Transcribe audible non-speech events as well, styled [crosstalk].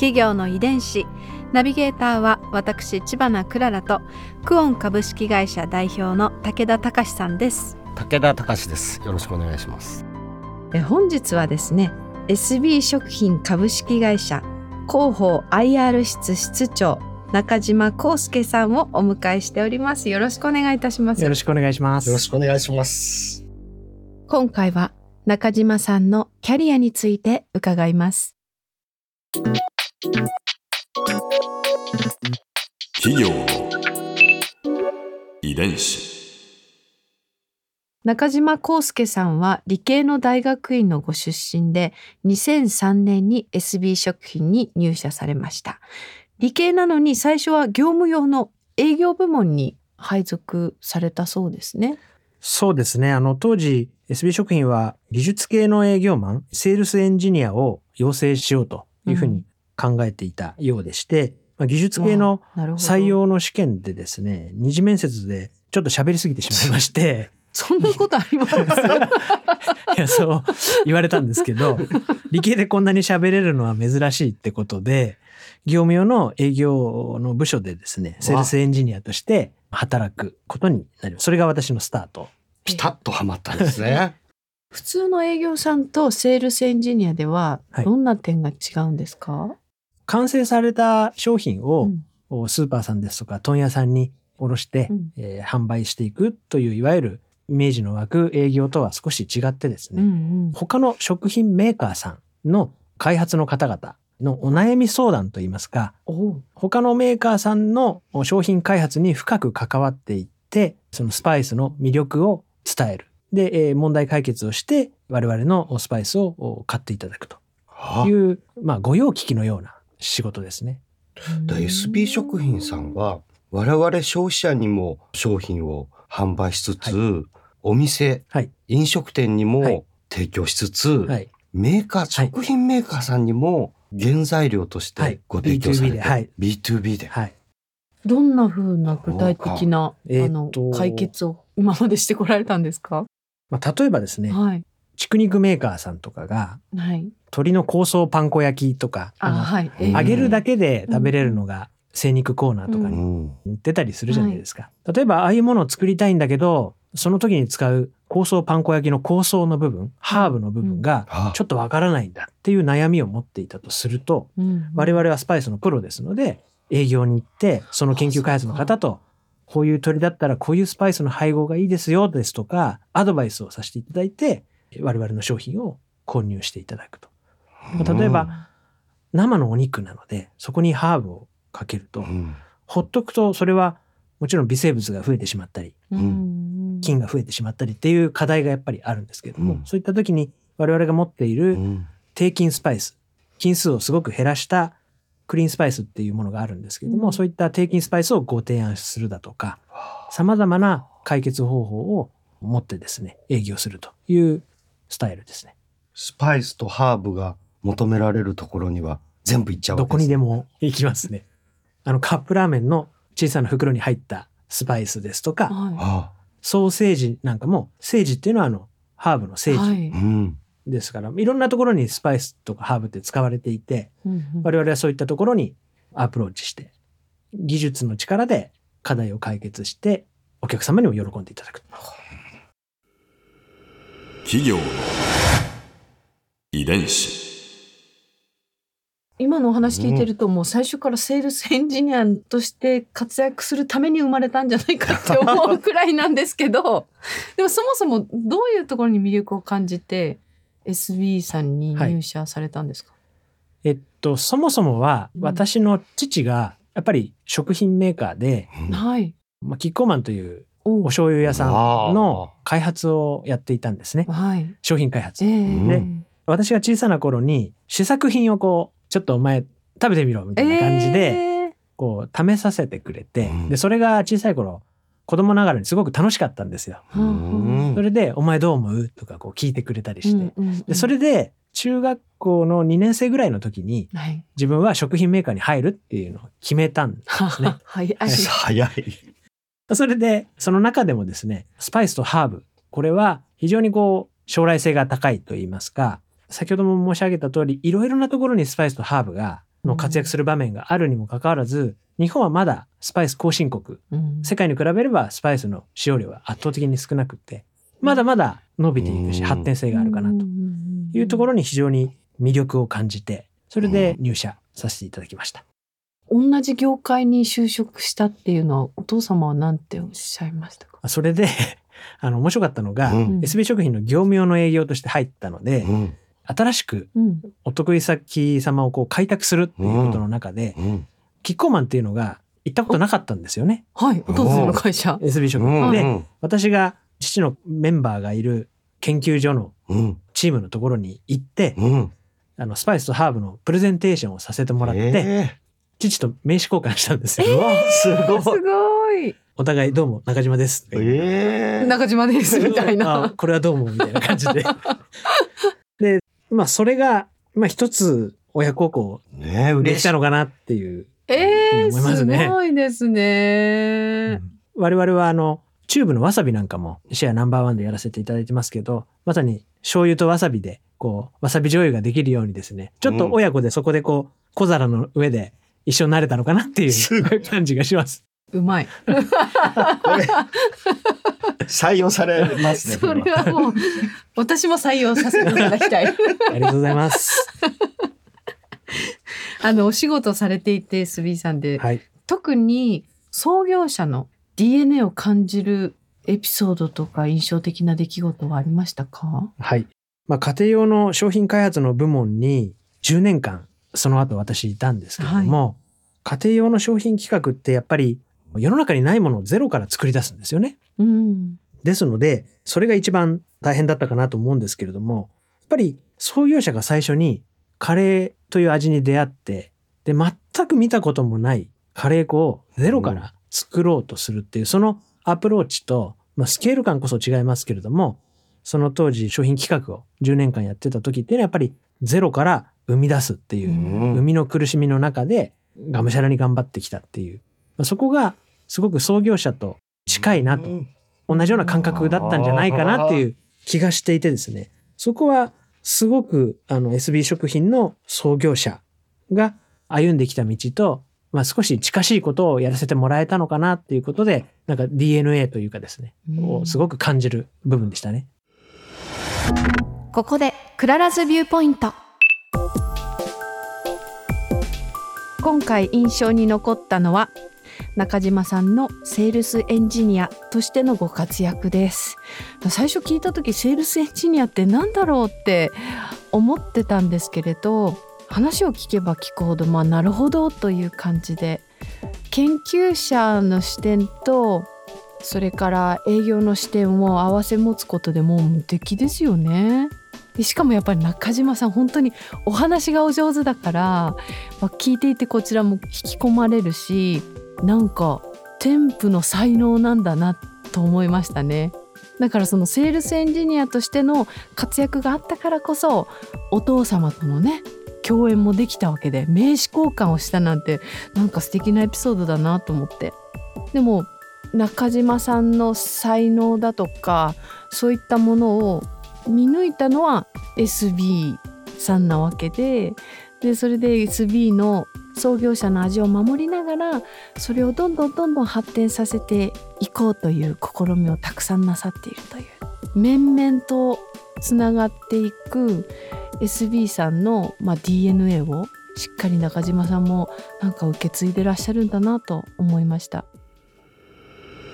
企業の遺伝子。ナビゲーターは私千葉なクララとクオン株式会社代表の武田隆さんです。武田隆です。よろしくお願いします。え本日はですね SB 食品株式会社広報 IR 室室長中島康介さんをお迎えしております。よろしくお願いいたします。よろしくお願いします。よろしくお願いします。今回は中島さんのキャリアについて伺います企業の遺伝子。中島康介さんは理系の大学院のご出身で2003年に SB 食品に入社されました理系なのに最初は業務用の営業部門に配属されたそうですねそうですね。あの、当時、SB 食品は技術系の営業マン、セールスエンジニアを養成しようというふうに考えていたようでして、まあ技術系の採用の試験でですね、二次面接でちょっと喋りすぎてしまいまして、[laughs] そんなことあります？[laughs] いや、そう言われたんですけど、理系でこんなに喋れるのは珍しいってことで、業務用の営業の部署でですね、セールスエンジニアとして働くことになります。それが私のスタート。ピタッとはまったんですね。[laughs] 普通の営業さんとセールスエンジニアでははい。どんな点が違うんですか、完成された商品を、うん。スーパーさんですとか問屋さんに卸して、うん。えー販売していくといういわゆるイメージの湧く営業とは少し違ってですね、うんうん。他の食品メーカーさんの開発の方々のお悩み相談といいますか他のメーカーさんの商品開発に深く関わっていってそのスパイスの魅力を伝える。で、えー問題解決をして我々のスパイスをお買っていただくとあ。いう、まあ、御用聞きのような仕事ですね。だ SB 食品さんは我々消費者にも商品を販売しつつ、お店はい。飲食店にはい。も提供しつつ、はい。メーカー食品メーカーさんにも原材料としはい。てご提供されて、B2B ではい。B2B で、どはい。んな風な具体的な、えーあのと解決を今までしてこられたんですか、まあ、例えばですね、はい畜肉メーカーさんとかがはい鶏の香草パン粉焼きとか、あはい、揚げるだけで食べれるのが精肉コーナーとかにん売ってたりするじゃないですか。例えばああいうものを作りたいんだけど、その時に使う香草パン粉焼きの香草の部分、ハーブの部分がちょっとわからないんだっていう悩みを持っていたとすると、うん我々はスパイスのプロですので、営業に行って、その研究開発の方と、こういう鳥だったらこういうスパイスの配合がいいですよですとか、アドバイスをさせていただいて、我々の商品を購入していただくと。例えば、生のお肉なので、そこにハーブをかけるとう、ん。ほっとくとそれはもちろん微生物が増えてしまったり、うん。菌が増えてしまったりっていう課題がやっぱりあるんですけれども、うん。そういった時に我々が持っているうん。低菌スパイス、菌数をすごく減らしたクリーンスパイスっていうものがあるんですけれども、うん。そういった低菌スパイスをご提案するだとか、様々な解決方法を持ってですね、営業するというスタイルですね。スパイスとハーブが求められるところには全部いっちゃうわどこけですにでも行きますね。[laughs] あのカップラーメンの小さな袋に入ったスパイスですとか、はあソーセージなんかも、セージっていうのはあの、ハーブのセージですから、いろんなところにスパイスとかハーブって使われていて、うんうん我々はそういったところにアプローチして、技術の力で課題を解決して、お客様にも喜んでいただく。企業の遺伝子。今のお話聞いてると、もう最初からセールスエンジニアとして活躍するために生まれたんじゃないかって思うくらいなんですけど [laughs] でもそもそもどういうところに魅力を感じて SB さんに入社されたんですか、えっと、そもそもはうん私の父がやっぱり食品メーカーで、うんはい。まあ、キッコーマンというおお醤油屋さんの開発をやっていたんですね。はい。商品開発え。えうん私が小さな頃に試作品をこう、ちょっとお前食べてみろみたいな感じで、えこう試させてくれて、うんでそれが小さい頃子供ながらにすごく楽しかったんですよ。それで「お前どう思う?」とかこう聞いてくれたりして、でそれで中学校の2年生ぐらいの時にはい自分は食品メーカーに入るっていうのを決めたんですね。は [laughs] い早い。[laughs] それでその中でもですねスパイスとハーブこれは非常にこう将来性が高いと言いますか先ほども申し上げた通りいろいろなところにスパイスとハーブがの活躍する場面があるにもかかわらず、日本はまだスパイス後進国うん。世界に比べればスパイスの使用量は圧倒的に少なくってまだまだ伸びていくしうん。発展性があるかなと。いうところに非常に魅力を感じてそれで入社させていただきました。同じ業界に就職したっていうのはお父様は何ておっしゃいましたか？それで [laughs] あの面白かったのが、うん。SB 食品の業務用の営業として入ったので、うん。新しくうん。お得意先様をこう開拓するっていうことの中で、うん。キッコーマンっていうのが行ったことなかったんですよね。はい。お父様の会社。SB 食う品、でんうん。私が父のメンバーがいる研究所のうん。チームのところに行って、うん。あのスパイスとハーブのプレゼンテーションをさせてもらって、え父と名刺交換したんですよ、ーうわすごすい。ごい。お互いどうも中島です、ええ中島ですみたいあなこれはどうもみたいな感じで。[laughs] でまあそれがまあ一つ親孝行でね嬉しい。きたのかなっていうえー、思いますね。すごいですね。我々はあのチューブのわさびなんかもシェアナンバーワンでやらせていただいてますけどまさに醤油とわさびでこうわさび醤油ができるようにですねちょっと親子でそこでこう小皿の上で一緒になれたのかなっていう感じがします。うまい。採用されますね。それはもう私も採用させていただきたい。[laughs] ありがとうございます。あのお仕事されていてスビーさんで、はい。特に創業者の DNA を感じるエピソードとか印象的な出来事はありましたか？はい。まあ家庭用の商品開発の部門に10年間その後私いたんですけれども、家庭用の商品企画ってやっぱり世の中にないものをゼロから作り出すんですよね。うん。ですので、それが一番大変だったかなと思うんですけれども、やっぱり創業者が最初にカレーという味に出会って、で、全く見たこともないカレー粉をゼロから作ろうとするっていう、そのアプローチと、まあ、スケール感こそ違いますけれども、その当時商品企画を10年間やってた時っていうのはやっぱりゼロから生み出すっていう、うん。生みの苦しみの中でがむしゃらに頑張ってきたっていう、まあ、そこがすごく創業者と近いなと同じような感覚だったんじゃないかなっていう気がしていてですね、そこはすごくあの SB 食品の創業者が歩んできた道と、まあ少し近しいことをやらせてもらえたのかなっていうことで、なんか DNA というかですね、をすごく感じる部分でしたね。ここで Clara's Viewpoint 今回印象に残ったのは中島さんのセールスエンジニアとしてのご活躍です。最初聞いた時セールスエンジニアって何だろうって思ってたんですけれど話を聞けば聞くほどまあなるほどという感じで研究者の視点とそれから営業の視点を合わせ持つことでもう無敵ですよね。でしかもやっぱり中島さん本当にお話がお上手だから、まあ、聞いていてこちらも引き込まれるしなんか天賦の才能なんだなと思いましたね。だからそのセールスエンジニアとしての活躍があったからこそお父様とのね共演もできたわけで名刺交換をしたなんてなんか素敵なエピソードだなと思ってでも中島さんの才能だとかそういったものを見抜いたのは SB さんなわけででそれで SB の創業者の味を守りながらそれをどんどんどんどん発展させていこうという試みをたくさんなさっているという面々とつながっていく SB さんの、まあ、DNA をしっかり中島さんもなんか受け継いでらっしゃるんだなと思いました。